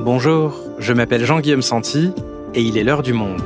Bonjour, je m'appelle Jean-Guillaume Santi et il est l'heure du monde.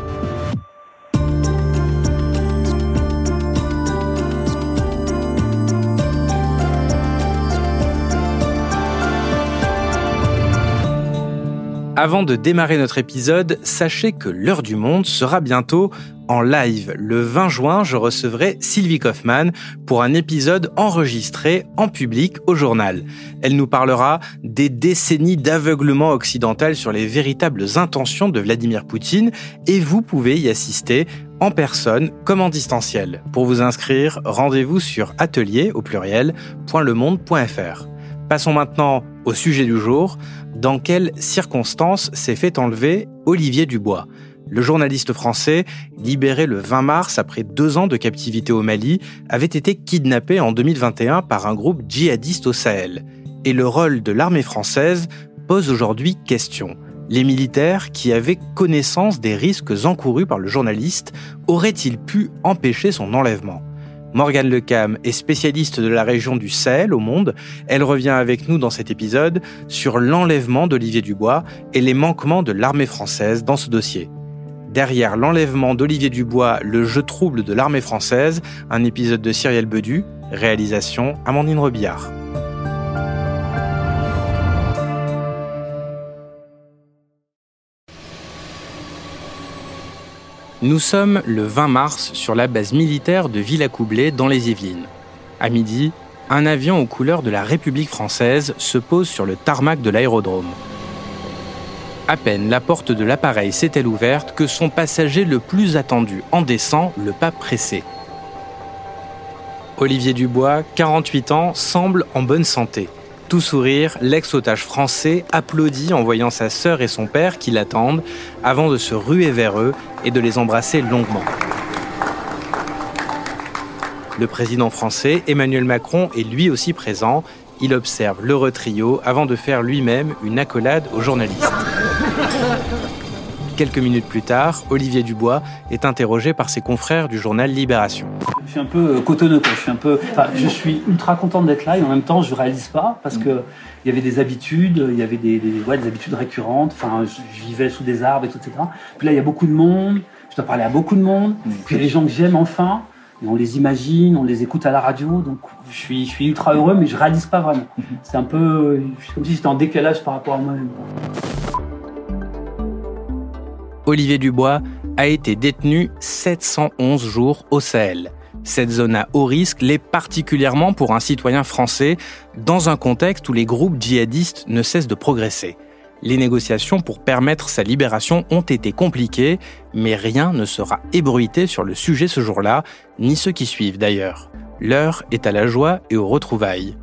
Avant de démarrer notre épisode, sachez que l'heure du monde sera bientôt en live. Le 20 juin, je recevrai Sylvie Kaufmann pour un épisode enregistré en public au journal. Elle nous parlera des décennies d'aveuglement occidental sur les véritables intentions de Vladimir Poutine et vous pouvez y assister en personne comme en distanciel. Pour vous inscrire, rendez-vous sur atelier au pluriel. Passons maintenant au sujet du jour. Dans quelles circonstances s'est fait enlever Olivier Dubois? Le journaliste français, libéré le 20 mars après deux ans de captivité au Mali, avait été kidnappé en 2021 par un groupe djihadiste au Sahel. Et le rôle de l'armée française pose aujourd'hui question. Les militaires, qui avaient connaissance des risques encourus par le journaliste, auraient-ils pu empêcher son enlèvement? Morgane Lecam est spécialiste de la région du Sahel au monde. Elle revient avec nous dans cet épisode sur l'enlèvement d'Olivier Dubois et les manquements de l'armée française dans ce dossier. Derrière l'enlèvement d'Olivier Dubois, le jeu trouble de l'armée française, un épisode de Cyrielle Bedu, réalisation Amandine Robillard. Nous sommes le 20 mars sur la base militaire de Villacoublay dans les Yvelines. À midi, un avion aux couleurs de la République française se pose sur le tarmac de l'aérodrome. À peine la porte de l'appareil s'est-elle ouverte que son passager le plus attendu en descend, le pas pressé. Olivier Dubois, 48 ans, semble en bonne santé. Tout sourire, l'ex-otage français applaudit en voyant sa sœur et son père qui l'attendent avant de se ruer vers eux et de les embrasser longuement. Le président français, Emmanuel Macron, est lui aussi présent. Il observe l'heureux trio avant de faire lui-même une accolade aux journalistes. Quelques minutes plus tard, Olivier Dubois est interrogé par ses confrères du journal Libération. Je suis un peu euh, cotonneux, Je suis un peu, je suis ultra content d'être là et en même temps, je réalise pas parce que il y avait des habitudes, il y avait des, des, des habitudes récurrentes. Enfin, je, vivais sous des arbres, etc. Puis là, il y a beaucoup de monde. Je dois parler à beaucoup de monde. Puis les gens que j'aime, enfin, on les imagine, on les écoute à la radio. Donc, je suis, je suis ultra heureux, mais je réalise pas vraiment. C'est un peu, comme si j'étais en décalage par rapport à moi-même. Olivier Dubois a été détenu 711 jours au Sahel. Cette zone à haut risque l'est particulièrement pour un citoyen français dans un contexte où les groupes djihadistes ne cessent de progresser. Les négociations pour permettre sa libération ont été compliquées, mais rien ne sera ébruité sur le sujet ce jour-là, ni ceux qui suivent d'ailleurs. L'heure est à la joie et aux retrouvailles.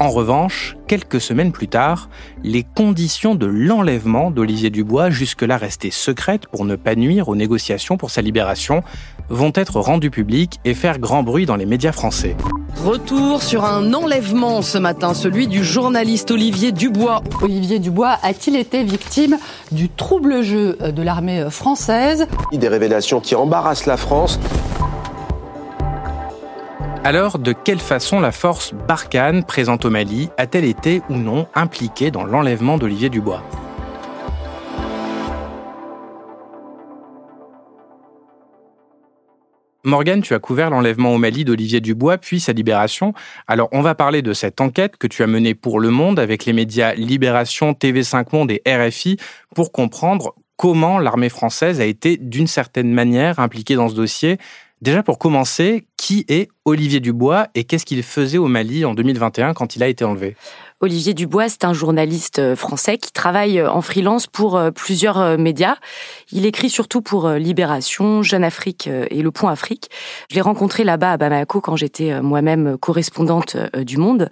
En revanche, quelques semaines plus tard, les conditions de l'enlèvement d'Olivier Dubois, jusque-là restées secrètes pour ne pas nuire aux négociations pour sa libération, vont être rendues publiques et faire grand bruit dans les médias français. Retour sur un enlèvement ce matin, celui du journaliste Olivier Dubois. Olivier Dubois a-t-il été victime du trouble jeu de l'armée française? Des révélations qui embarrassent la France. Alors, de quelle façon la force Barkhane, présente au Mali, a-t-elle été ou non impliquée dans l'enlèvement d'Olivier Dubois? Morgane, tu as couvert l'enlèvement au Mali d'Olivier Dubois, puis sa libération. Alors, on va parler de cette enquête que tu as menée pour Le Monde avec les médias Libération, TV5 Monde et RFI pour comprendre comment l'armée française a été d'une certaine manière impliquée dans ce dossier Déjà pour commencer, qui est Olivier Dubois et qu'est-ce qu'il faisait au Mali en 2021 quand il a été enlevé? Olivier Dubois, c'est un journaliste euh, français qui travaille euh, en freelance pour euh, plusieurs médias. Il écrit surtout pour Libération, Jeune Afrique et Le Point Afrique. Je l'ai rencontré là-bas à Bamako quand j'étais moi-même correspondante du Monde.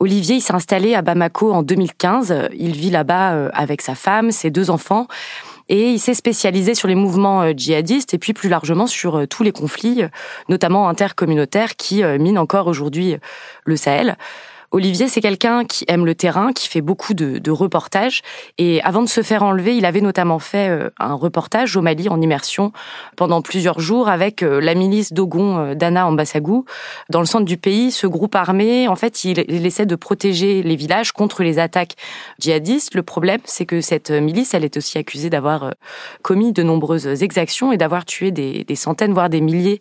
Olivier, il s'est installé à Bamako en 2015. Il vit là-bas avec sa femme, ses deux enfants et il s'est spécialisé sur les mouvements euh, djihadistes et puis plus largement sur euh, tous les conflits, euh, notamment intercommunautaires, qui minent encore aujourd'hui le Sahel. Olivier, c'est quelqu'un qui aime le terrain, qui fait beaucoup de, de, reportages. Et avant de se faire enlever, il avait notamment fait euh, un reportage au Mali en immersion pendant plusieurs jours avec euh, la milice d'Ogon euh, d'Anna Ambassagou. Dans le centre du pays, ce groupe armé, en fait, il, il essaie de protéger les villages contre les attaques djihadistes. Le problème, c'est que cette milice, elle est aussi accusée d'avoir commis de nombreuses exactions et d'avoir tué des, des centaines, voire des milliers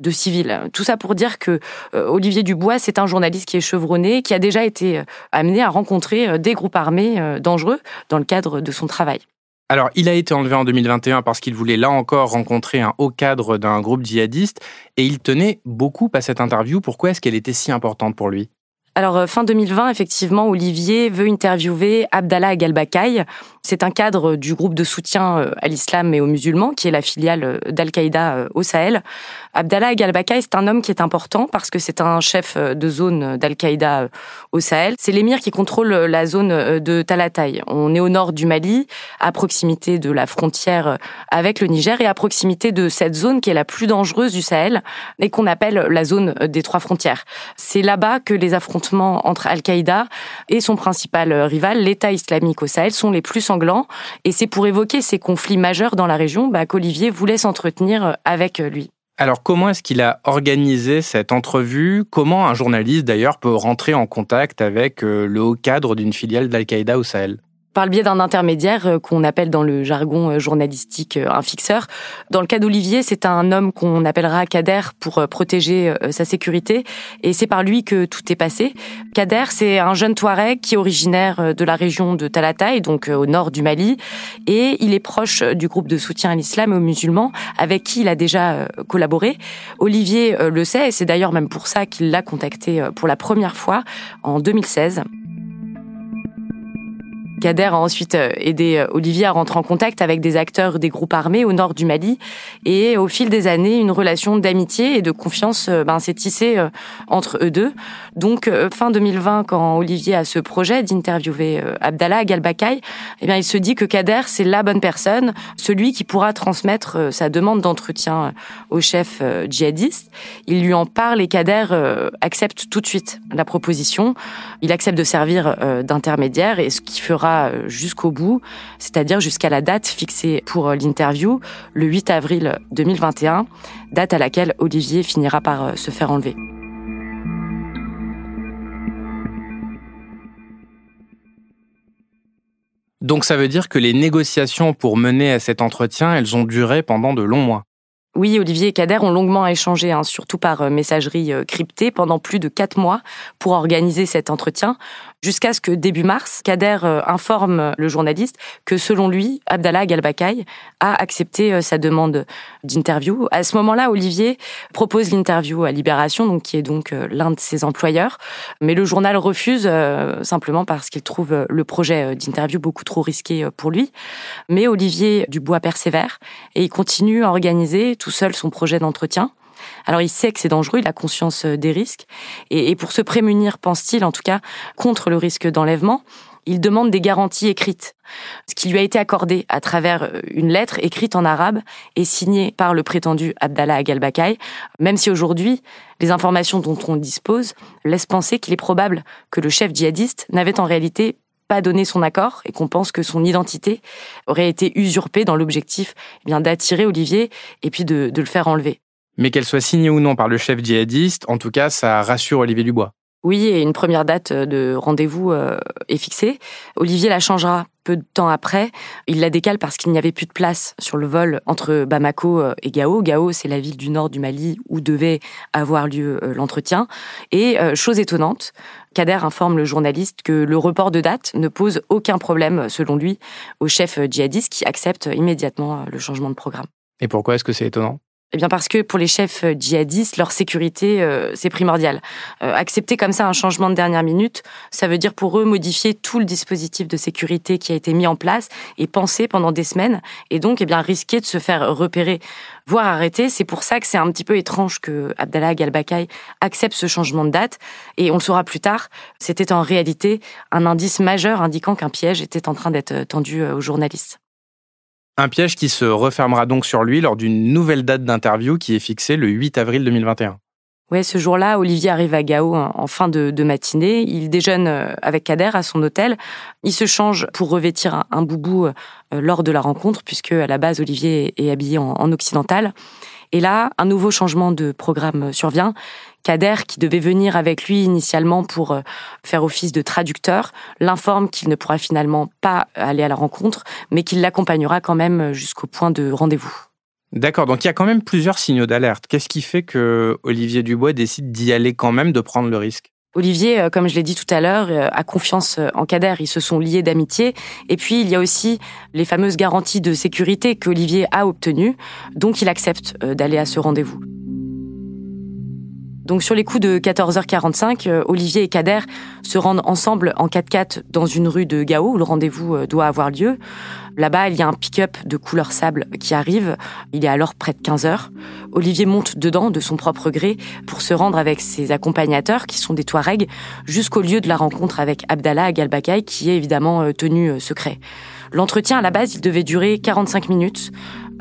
de civils. Tout ça pour dire que euh, Olivier Dubois, c'est un journaliste qui est chevronné, qui a déjà été euh, amené à rencontrer euh, des groupes armés dangereux dans le cadre de son travail. Alors, il a été enlevé en 2021 parce qu'il voulait là encore rencontrer un haut cadre d'un groupe djihadiste et il tenait beaucoup à cette interview. Pourquoi est-ce qu'elle était si importante pour lui? Alors euh, fin 2020, effectivement, Olivier veut interviewer Abdallah Galbakaï. C'est un cadre du groupe de soutien euh, à l'islam et aux musulmans, qui est la filiale euh, d'Al-Qaïda au Sahel. Abdallah Galbakaï, c'est un homme qui est important parce que c'est un chef de zone d'Al-Qaïda au Sahel. C'est l'émir qui contrôle la zone de Talatay. On est au nord du Mali, à proximité de la frontière avec le Niger et à proximité de cette zone qui est la plus dangereuse du Sahel et qu'on appelle la zone des trois frontières. C'est là-bas que les affrontements entre Al-Qaïda et son principal euh, rival, l'État islamique au Sahel, sont les plus sanglants. Et c'est pour évoquer ces conflits majeurs dans la région bah, qu'Olivier voulait s'entretenir euh, avec euh, lui. Alors comment est-ce qu'il a organisé cette entrevue? Comment un journaliste d'ailleurs peut rentrer en contact avec le haut cadre d'une filiale d'Al-Qaïda au Sahel? Par le biais d'un intermédiaire euh, qu'on appelle dans le jargon euh, journalistique euh, un fixeur. Dans le cas d'Olivier, c'est un homme qu'on appellera Kader pour protéger sa sécurité et c'est par lui que tout est passé. Kader, c'est un jeune Touareg qui est originaire de la région de Talatay, donc au nord du Mali, et il est proche du groupe de soutien à l'islam et aux musulmans avec qui il a déjà collaboré. Olivier le sait et c'est d'ailleurs même pour ça qu'il l'a contacté pour la première fois en 2016. Kader a ensuite euh, aidé euh, Olivier à rentrer en contact avec des acteurs des groupes armés au nord du Mali. Et au fil des années, une relation d'amitié et de confiance euh, ben, s'est tissée entre eux deux. Donc, fin 2020, quand Olivier a ce projet d'interviewer Abdallah Galbakaï, eh bien, il se dit que Kader, c'est la bonne personne, celui qui pourra transmettre sa demande d'entretien au chef djihadiste. Il lui en parle et Kader accepte tout de suite la proposition. Il accepte de servir d'intermédiaire et ce qui fera euh, jusqu'au bout, c'est-à-dire jusqu'à la date fixée pour euh, l'interview, le 8 avril 2021, date à laquelle Olivier finira par euh, se faire enlever. Donc ça veut dire que les négociations pour mener à cet entretien, elles ont duré pendant de longs mois. Oui, Olivier et Kader ont longuement échangé, hein, surtout par messagerie cryptée, pendant plus de quatre mois pour organiser cet entretien, jusqu'à ce que début mars, Kader euh, informe le journaliste que selon lui, Abdallah Galbakaï a accepté sa demande d'interview. À ce moment-là, Olivier propose l'interview à Libération, donc qui est donc l'un de ses employeurs, mais le journal refuse simplement parce qu'il trouve le projet d'interview beaucoup trop risqué pour lui. Mais Olivier Dubois persévère et il continue à organiser tout seul son projet d'entretien. Alors il sait que c'est dangereux, il a conscience euh, des risques, et, pour se prémunir, pense-t-il en tout cas, contre le risque d'enlèvement, il demande des garanties écrites, ce qui lui a été accordé à travers euh, une lettre écrite en arabe et signée par le prétendu Abdallah Agalbakaï, même si aujourd'hui, les informations dont on dispose laissent penser qu'il est probable que le chef djihadiste n'avait en réalité pas donné son accord et qu'on pense que son identité aurait été usurpée dans l'objectif eh bien d'attirer Olivier et puis de, de le faire enlever. Mais qu'elle soit signée ou non par le chef djihadiste, en tout cas, ça rassure Olivier Dubois. Oui, et une première date de rendez-vous euh, est fixée. Olivier la changera peu de temps après. Il la décale parce qu'il n'y avait plus de place sur le vol entre Bamako euh, et Gao. Gao, c'est la ville du nord du Mali où devait avoir lieu euh, l'entretien. Et chose étonnante, Kader informe le journaliste que le report de date ne pose aucun problème, selon lui, au chef djihadiste qui accepte immédiatement le changement de programme. Et pourquoi est-ce que c'est étonnant? Eh bien parce que pour les chefs euh, djihadistes, leur sécurité, euh, c'est primordial. Euh, accepter comme ça un changement de dernière minute, ça veut dire pour eux modifier tout le dispositif de sécurité qui a été mis en place et pensé pendant des semaines, et donc eh bien risquer de se faire repérer, voire arrêter. C'est pour ça que c'est un petit peu étrange que Abdallah Galbakaï accepte ce changement de date, et on le saura plus tard, c'était en réalité un indice majeur indiquant qu'un piège était en train d'être tendu aux journalistes. Un piège qui se refermera donc sur lui lors d'une nouvelle date d'interview qui est fixée le 8 avril 2021. Ouais, ce jour-là, Olivier arrive à Gao en fin de, matinée. Il déjeune euh, avec Kader à son hôtel. Il se change pour revêtir un, boubou euh, lors de la rencontre, puisque à la base, Olivier est habillé en occidental. Et là, un nouveau changement de programme survient. Kader, qui devait venir avec lui initialement pour euh, faire office de traducteur, l'informe qu'il ne pourra finalement pas aller à la rencontre, mais qu'il l'accompagnera quand même jusqu'au point de rendez-vous. D'accord, donc il y a quand même plusieurs signaux d'alerte. Qu'est-ce qui fait que Olivier Dubois décide d'y aller quand même, de prendre le risque? Olivier, euh, comme je l'ai dit tout à l'heure, euh, a confiance en Kader. Ils se sont liés d'amitié. Et puis, il y a aussi les fameuses garanties de sécurité qu'Olivier a obtenues. Donc, il accepte euh, d'aller à ce rendez-vous. Donc sur les coups de 14h45, Olivier et Kader se rendent ensemble en 4x4 dans une rue de Gao où le rendez-vous doit avoir lieu. Là-bas, il y a un pick-up de couleur sable qui arrive. Il est alors près de 15 heures. Olivier monte dedans de son propre gré pour se rendre avec ses accompagnateurs, qui sont des Touaregs, jusqu'au lieu de la rencontre avec Abdallah Galbakay, qui est évidemment euh, tenu euh, secret. L'entretien, à la base, il devait durer 45 minutes.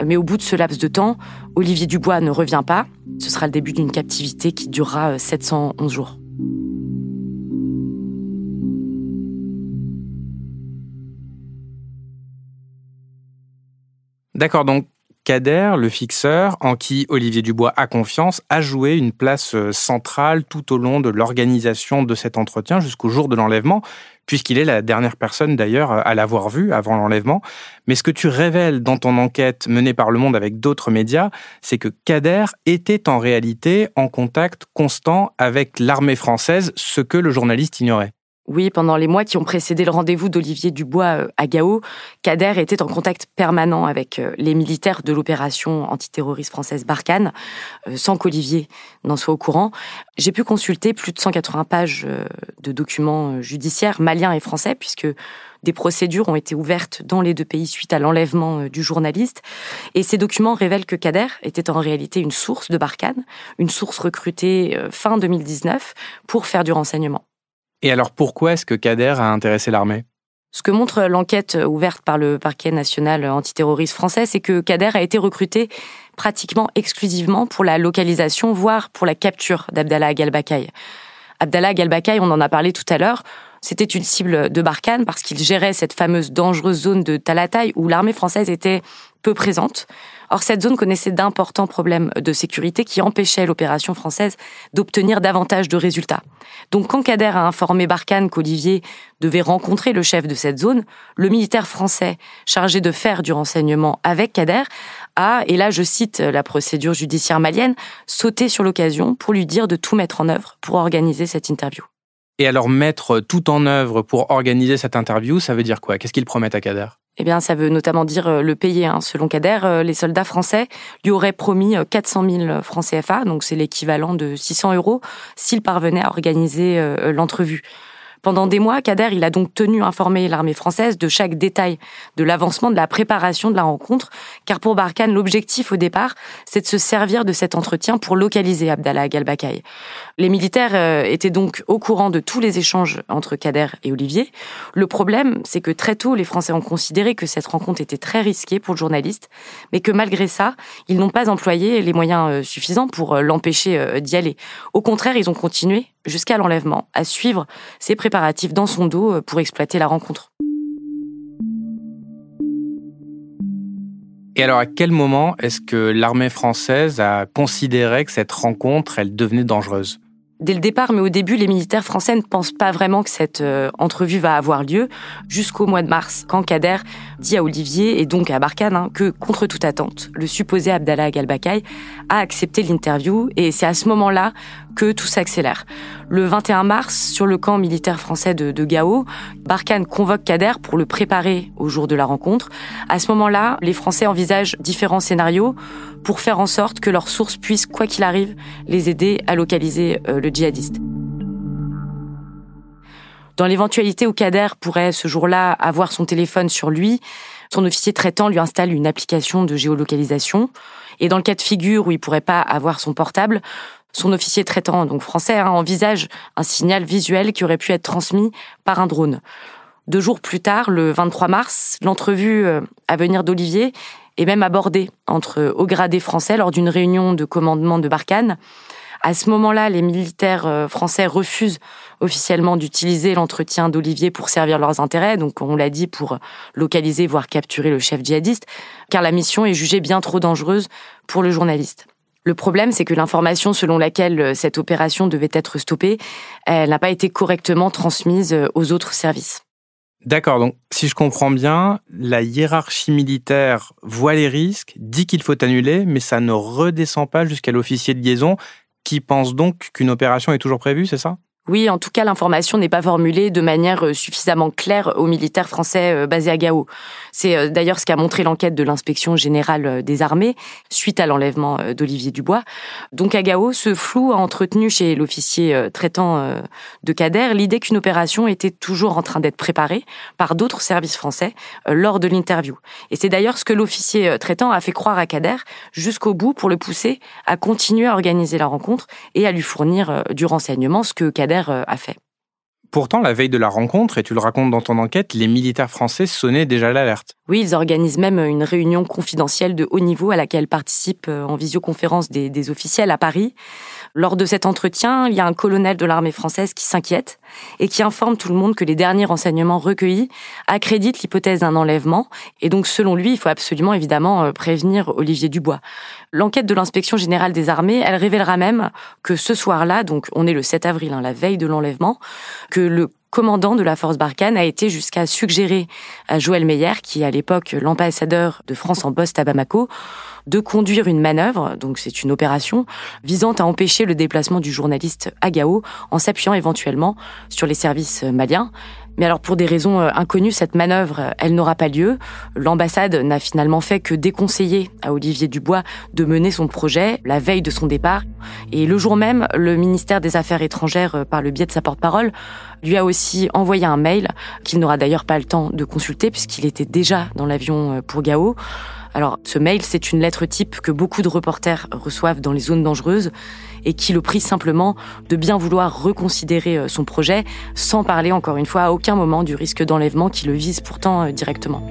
Mais au bout de ce laps de temps, Olivier Dubois ne revient pas. Ce sera le début d'une captivité qui durera 711 euh, jours. D'accord, donc Kader, le fixeur, en qui Olivier Dubois a confiance, a joué une place euh, centrale tout au long de l'organisation de cet entretien jusqu'au jour de l'enlèvement, puisqu'il est la dernière personne d'ailleurs à l'avoir vu avant l'enlèvement. Mais ce que tu révèles dans ton enquête menée par Le Monde avec d'autres médias, c'est que Kader était en réalité en contact constant avec l'armée française, ce que le journaliste ignorait. Oui, pendant les mois qui ont précédé le rendez-vous d'Olivier Dubois euh, à Gao, Kader était en contact permanent avec euh, les militaires de l'opération antiterroriste française Barkhane, euh, sans qu'Olivier n'en soit au courant. J'ai pu consulter plus de 180 pages de documents judiciaires maliens et français, puisque des procédures ont été ouvertes dans les deux pays suite à l'enlèvement du journaliste. Et ces documents révèlent que Kader était en réalité une source de Barkhane, une source recrutée fin 2019 pour faire du renseignement. Et alors pourquoi est-ce que Kader a intéressé l'armée? Ce que montre l'enquête ouverte par le parquet national antiterroriste français, c'est que Kader a été recruté pratiquement exclusivement pour la localisation, voire pour la capture d'Abdallah Galbakay. Abdallah Galbakay, on en a parlé tout à l'heure, c'était une cible de Barkhane parce qu'il gérait cette fameuse dangereuse zone de Talatay où l'armée française était peu présente. Or, cette zone connaissait d'importants problèmes de sécurité qui empêchaient l'opération française d'obtenir davantage de résultats. Donc, quand Kader a informé Barkhane qu'Olivier devait rencontrer le chef de cette zone, le militaire français chargé de faire du renseignement avec Kader a, et là je cite la procédure judiciaire malienne, sauté sur l'occasion pour lui dire de tout mettre en œuvre pour organiser cette interview. Et alors mettre tout en œuvre pour organiser cette interview, ça veut dire quoi? Qu'est-ce qu'il promet à Kader? Eh bien, ça veut notamment dire euh, le payer. Hein. Selon Kader, euh, les soldats français lui auraient promis 400 euh, 000 francs CFA, donc c'est l'équivalent de 600 euros, s'il parvenait à organiser l'entrevue. Pendant des mois, Kader, il a donc tenu informer l'armée française de chaque détail de l'avancement de la préparation de la rencontre, car pour Barkhane, l'objectif au départ, c'est de se servir de cet entretien pour localiser Abdallah Galbakay. Les militaires euh, étaient donc au courant de tous les échanges entre Kader et Olivier. Le problème, c'est que très tôt, les Français ont considéré que cette rencontre était très risquée pour le journaliste, mais que malgré ça, ils n'ont pas employé les moyens euh, suffisants pour euh, l'empêcher d'y aller. Au contraire, ils ont continué jusqu'à l'enlèvement, à suivre ses préparatifs dans son dos euh, pour exploiter la rencontre. Et alors, à quel moment est-ce que l'armée française a considéré que cette rencontre, elle devenait dangereuse? Dès le départ, mais au début, les militaires français ne pensent pas vraiment que cette euh, entrevue va avoir lieu jusqu'au mois de mars, quand Kader dit à Olivier et donc à Barkhane hein, que, contre toute attente, le supposé Abdallah Galbakay a accepté l'interview et c'est à ce moment-là que tout s'accélère. Le 21 mars, sur le camp militaire français de, Gao, Barkhane convoque Kader pour le préparer au jour de la rencontre. À ce moment-là, les Français envisagent différents scénarios pour faire en sorte que leurs sources puissent, quoi qu'il arrive, les aider à localiser euh, le djihadiste. Dans l'éventualité où Kader pourrait ce jour-là avoir son téléphone sur lui, son officier traitant lui installe une application de géolocalisation. Et dans le cas de figure où il pourrait pas avoir son portable, son officier traitant, donc français, hein, envisage un signal visuel qui aurait pu être transmis par un drone. Deux jours plus tard, le 23 mars, l'entrevue euh, à venir d'Olivier est même abordée entre hauts gradés français lors d'une réunion de commandement de Barkhane. À ce moment-là, les militaires euh, français refusent officiellement d'utiliser l'entretien d'Olivier pour servir leurs intérêts, donc on l'a dit pour localiser voire capturer le chef djihadiste, car la mission est jugée bien trop dangereuse pour le journaliste. Le problème, c'est que l'information selon laquelle euh, cette opération devait être stoppée, n'a pas été correctement transmise euh, aux autres services. D'accord, donc si je comprends bien, la hiérarchie militaire voit les risques, dit qu'il faut annuler, mais ça ne redescend pas jusqu'à l'officier de liaison qui pense donc qu'une opération est toujours prévue, c'est ça? Oui, en tout cas, l'information n'est pas formulée de manière euh, suffisamment claire aux militaires français euh, basés à Gao. C'est euh, d'ailleurs ce qu'a montré l'enquête de l'inspection générale des armées suite à l'enlèvement d'Olivier Dubois. Donc à Gao, ce flou a entretenu chez l'officier traitant de Kader l'idée qu'une opération était toujours en train d'être préparée par d'autres services français lors de l'interview. Et c'est d'ailleurs ce que l'officier traitant a fait croire à Kader jusqu'au bout pour le pousser à continuer à organiser la rencontre et à lui fournir du renseignement, ce que Kader euh, a fait. Pourtant, la veille de la rencontre, et tu le racontes dans ton enquête, les militaires français sonnaient déjà l'alerte. Oui, ils organisent même une réunion confidentielle de haut niveau à laquelle participent euh, en visioconférence des, des officiels à Paris. Lors de cet entretien, il y a un colonel de l'armée française qui s'inquiète et qui informe tout le monde que les derniers renseignements recueillis accréditent l'hypothèse d'un enlèvement. Et donc, selon lui, il faut absolument évidemment euh, prévenir Olivier Dubois. L'enquête de l'inspection générale des armées, elle révélera même que ce soir-là, donc on est le 7 avril, hein, la veille de l'enlèvement, que le commandant de la force Barkhane a été jusqu'à suggérer à Joël Meyer, qui est à l'époque l'ambassadeur de France en poste à Bamako, de conduire une manœuvre, donc c'est une opération, visant à empêcher le déplacement du journaliste à Gao en s'appuyant éventuellement sur les services maliens. Mais alors pour des raisons euh, inconnues, cette manœuvre, euh, elle n'aura pas lieu. L'ambassade n'a finalement fait que déconseiller à Olivier Dubois de mener son projet la veille de son départ. Et le jour même, le ministère des Affaires étrangères, euh, par le biais de sa porte-parole, lui a aussi envoyé un mail qu'il n'aura d'ailleurs pas le temps de consulter puisqu'il était déjà dans l'avion pour Gao. Alors ce mail, c'est une lettre type que beaucoup de reporters reçoivent dans les zones dangereuses et qui le prie simplement de bien vouloir reconsidérer euh, son projet, sans parler encore une fois à aucun moment du risque d'enlèvement qui le vise pourtant euh, directement.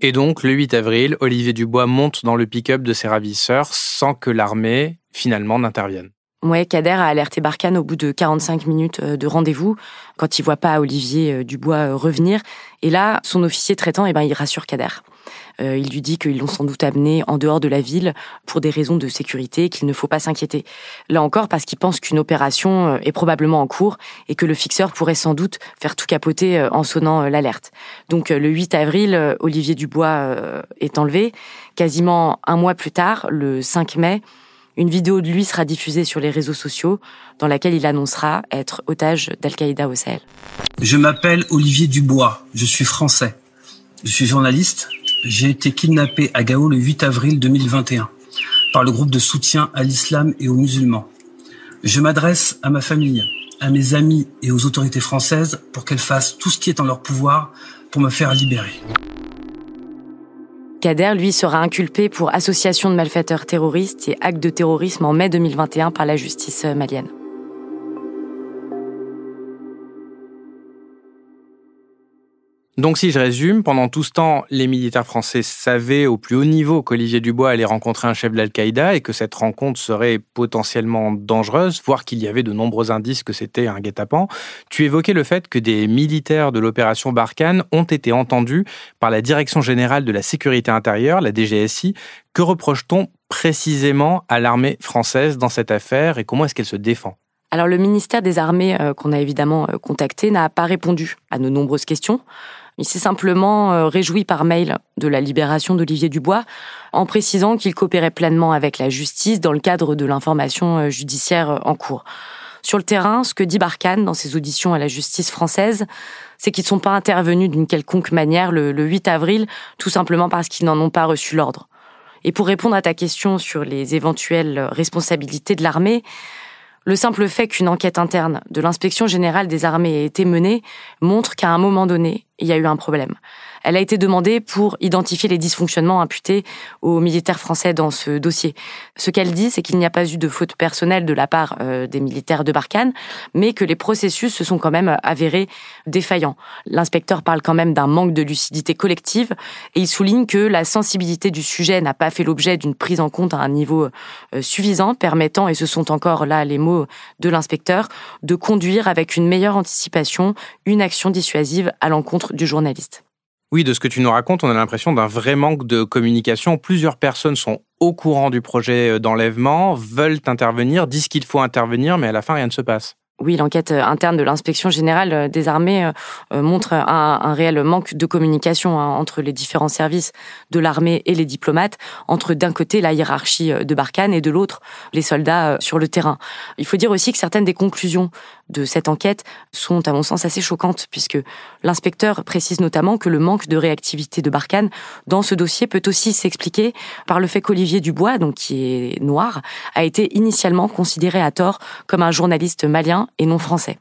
Et donc, le 8 avril, Olivier Dubois monte dans le pick-up de ses ravisseurs sans que l'armée, finalement, n'intervienne. Ouais, Kader a alerté Barkhane au bout de 45 minutes euh, de rendez-vous, quand il voit pas Olivier Dubois revenir. Et là, son officier traitant, eh ben, il rassure Kader. Euh, il lui dit qu'ils l'ont sans doute amené en dehors de la ville pour des raisons de sécurité, qu'il ne faut pas s'inquiéter. Là encore, parce qu'il pense qu'une opération euh, est probablement en cours et que le fixeur pourrait sans doute faire tout capoter euh, en sonnant l'alerte. Donc le 8 avril, Olivier Dubois est enlevé. Quasiment un mois plus tard, le 5 mai, une vidéo de lui sera diffusée sur les réseaux sociaux dans laquelle il annoncera être otage d'Al-Qaïda au Sahel. Je m'appelle Olivier Dubois, je suis français. Je suis journaliste, j'ai été kidnappé à Gao le 8 avril 2021 par le groupe de soutien à l'islam et aux musulmans. Je m'adresse à ma famille, à mes amis et aux autorités françaises pour qu'elles fassent tout ce qui est en leur pouvoir pour me faire libérer. Kader, lui, sera inculpé pour association de malfaiteurs terroristes et actes de terrorisme en mai 2021 par la justice malienne. Donc si je résume, pendant tout ce temps, les militaires français savaient au plus haut niveau qu'Olivier Dubois allait rencontrer un chef de l'Al-Qaïda et que cette rencontre serait potentiellement dangereuse, voire qu'il y avait de nombreux indices que c'était un guet-apens. Tu évoquais le fait que des militaires de l'opération Barkhane ont été entendus par la Direction générale de la sécurité intérieure, la DGSI. Que reproche-t-on précisément à l'armée française dans cette affaire et comment est-ce qu'elle se défend? Alors le ministère des Armées euh, qu'on a évidemment euh, contacté n'a pas répondu à nos nombreuses questions. Il s'est simplement euh, réjoui par mail de la libération d'Olivier Dubois en précisant qu'il coopérait pleinement avec la justice dans le cadre de l'information judiciaire en cours. Sur le terrain, ce que dit Barkhane dans ses auditions à la justice française, c'est qu'ils ne sont pas intervenus d'une quelconque manière le, 8 avril, tout simplement parce qu'ils n'en ont pas reçu l'ordre. Et pour répondre à ta question sur les éventuelles responsabilités de l'armée, le simple fait qu'une enquête interne de l'inspection générale des armées ait été menée montre qu'à un moment donné, il y a eu un problème. Elle a été demandée pour identifier les dysfonctionnements imputés aux militaires français dans ce dossier. Ce qu'elle dit, c'est qu'il n'y a pas eu de faute personnelle de la part euh, des militaires de Barkhane, mais que les processus se sont quand même avérés défaillants. L'inspecteur parle quand même d'un manque de lucidité collective et il souligne que la sensibilité du sujet n'a pas fait l'objet d'une prise en compte à un niveau euh, suffisant, permettant, et ce sont encore là les mots de l'inspecteur, de conduire avec une meilleure anticipation une action dissuasive à l'encontre du journaliste. Oui, de ce que tu nous racontes, on a l'impression d'un vrai manque de communication. Plusieurs personnes sont au courant du projet euh, d'enlèvement, veulent intervenir, disent qu'il faut intervenir, mais à la fin, rien ne se passe. Oui, l'enquête euh, interne de l'inspection générale euh, des armées euh, montre un, réel manque de communication hein, entre les différents services de l'armée et les diplomates, entre d'un côté la hiérarchie de Barkhane et de l'autre les soldats sur le terrain. Il faut dire aussi que certaines des conclusions de cette enquête sont, à mon sens, assez choquantes, puisque l'inspecteur précise notamment que le manque de réactivité de Barkhane dans ce dossier peut aussi s'expliquer par le fait qu'Olivier Dubois, donc qui est noir, a été initialement considéré à tort comme un journaliste malien et non français.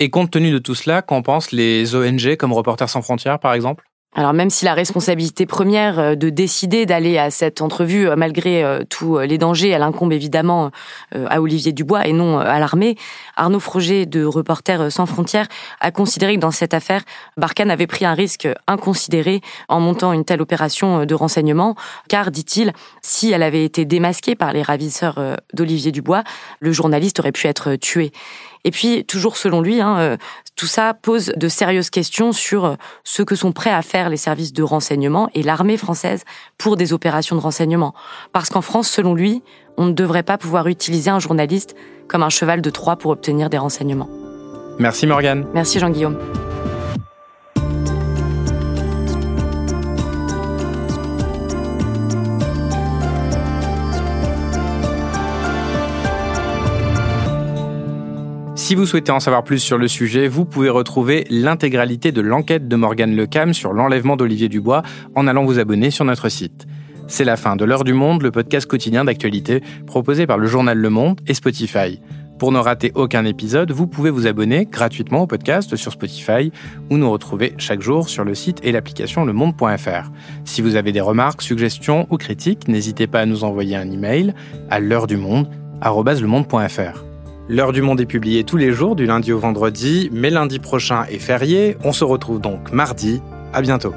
Et compte tenu de tout cela, qu'en pensent les ONG comme Reporters sans frontières, par exemple? Alors même si la responsabilité première euh, de décider d'aller à cette entrevue, euh, malgré euh, tous les dangers, elle incombe évidemment à Olivier Dubois et non à l'armée, Arnaud Froger de Reporters sans frontières a considéré que dans cette affaire, Barkhane avait pris un risque inconsidéré en montant une telle opération de renseignement, car, dit-il, si elle avait été démasquée par les ravisseurs d'Olivier Dubois, le journaliste aurait pu être tué. Et puis, toujours selon lui, hein, euh, tout ça pose de sérieuses questions sur euh, ce que sont prêts à faire les services de renseignement et l'armée française pour des opérations de renseignement. Parce qu'en France, selon lui, on ne devrait pas pouvoir utiliser un journaliste comme un cheval de Troie pour obtenir des renseignements. Merci Morgane. Merci Jean-Guillaume. Si vous souhaitez en savoir plus sur le sujet, vous pouvez retrouver l'intégralité de l'enquête de Morgane Lecam sur l'enlèvement d'Olivier Dubois en allant vous abonner sur notre site. C'est la fin de L'heure du monde, le podcast quotidien d'actualité proposé par le journal Le Monde et Spotify. Pour ne rater aucun épisode, vous pouvez vous abonner gratuitement au podcast sur Spotify ou nous retrouver chaque jour sur le site et l'application lemonde.fr. Si vous avez des remarques, suggestions ou critiques, n'hésitez pas à nous envoyer un email à l'heure du monde L'heure du monde est publiée tous les jours du lundi au vendredi, mais lundi prochain est férié. On se retrouve donc mardi. À bientôt.